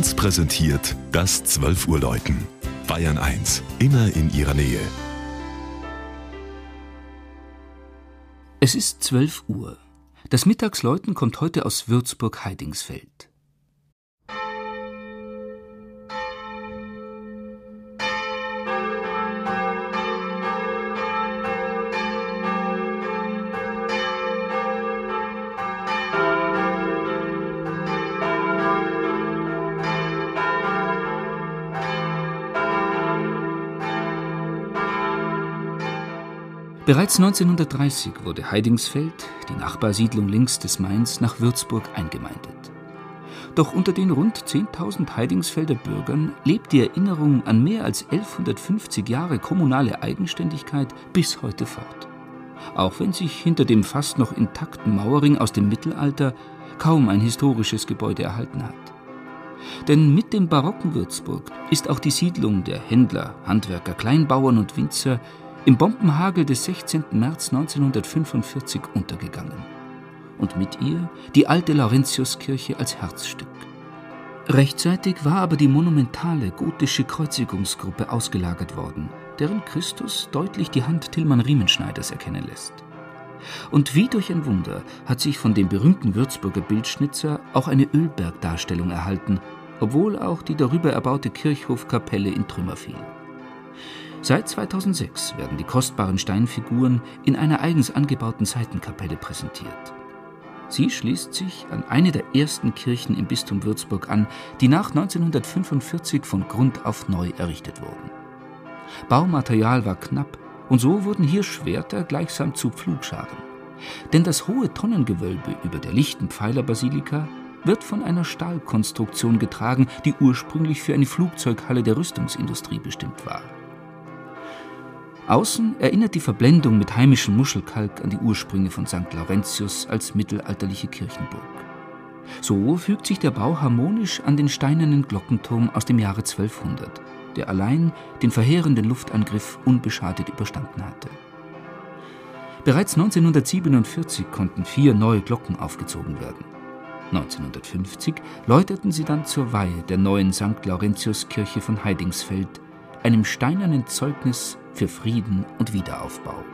1 präsentiert das 12 Uhr Läuten. Bayern 1, immer in ihrer Nähe. Es ist 12 Uhr. Das Mittagsläuten kommt heute aus Würzburg-Heidingsfeld. Bereits 1930 wurde Heidingsfeld, die Nachbarsiedlung links des Mains, nach Würzburg eingemeindet. Doch unter den rund 10.000 Heidingsfelder Bürgern lebt die Erinnerung an mehr als 1150 Jahre kommunale Eigenständigkeit bis heute fort. Auch wenn sich hinter dem fast noch intakten Mauerring aus dem Mittelalter kaum ein historisches Gebäude erhalten hat. Denn mit dem barocken Würzburg ist auch die Siedlung der Händler, Handwerker, Kleinbauern und Winzer im Bombenhagel des 16. März 1945 untergegangen. Und mit ihr die alte Laurentiuskirche als Herzstück. Rechtzeitig war aber die monumentale gotische Kreuzigungsgruppe ausgelagert worden, deren Christus deutlich die Hand Tillmann Riemenschneiders erkennen lässt. Und wie durch ein Wunder hat sich von dem berühmten Würzburger Bildschnitzer auch eine Ölbergdarstellung erhalten, obwohl auch die darüber erbaute Kirchhofkapelle in Trümmer fiel. Seit 2006 werden die kostbaren Steinfiguren in einer eigens angebauten Seitenkapelle präsentiert. Sie schließt sich an eine der ersten Kirchen im Bistum Würzburg an, die nach 1945 von Grund auf neu errichtet wurden. Baumaterial war knapp und so wurden hier Schwerter gleichsam zu Pflugscharen. Denn das hohe Tonnengewölbe über der lichten Pfeilerbasilika wird von einer Stahlkonstruktion getragen, die ursprünglich für eine Flugzeughalle der Rüstungsindustrie bestimmt war. Außen erinnert die Verblendung mit heimischem Muschelkalk an die Ursprünge von St. Laurentius als mittelalterliche Kirchenburg. So fügt sich der Bau harmonisch an den steinernen Glockenturm aus dem Jahre 1200, der allein den verheerenden Luftangriff unbeschadet überstanden hatte. Bereits 1947 konnten vier neue Glocken aufgezogen werden. 1950 läuteten sie dann zur Weihe der neuen St. Laurentiuskirche von Heidingsfeld, einem steinernen Zeugnis für Frieden und Wiederaufbau.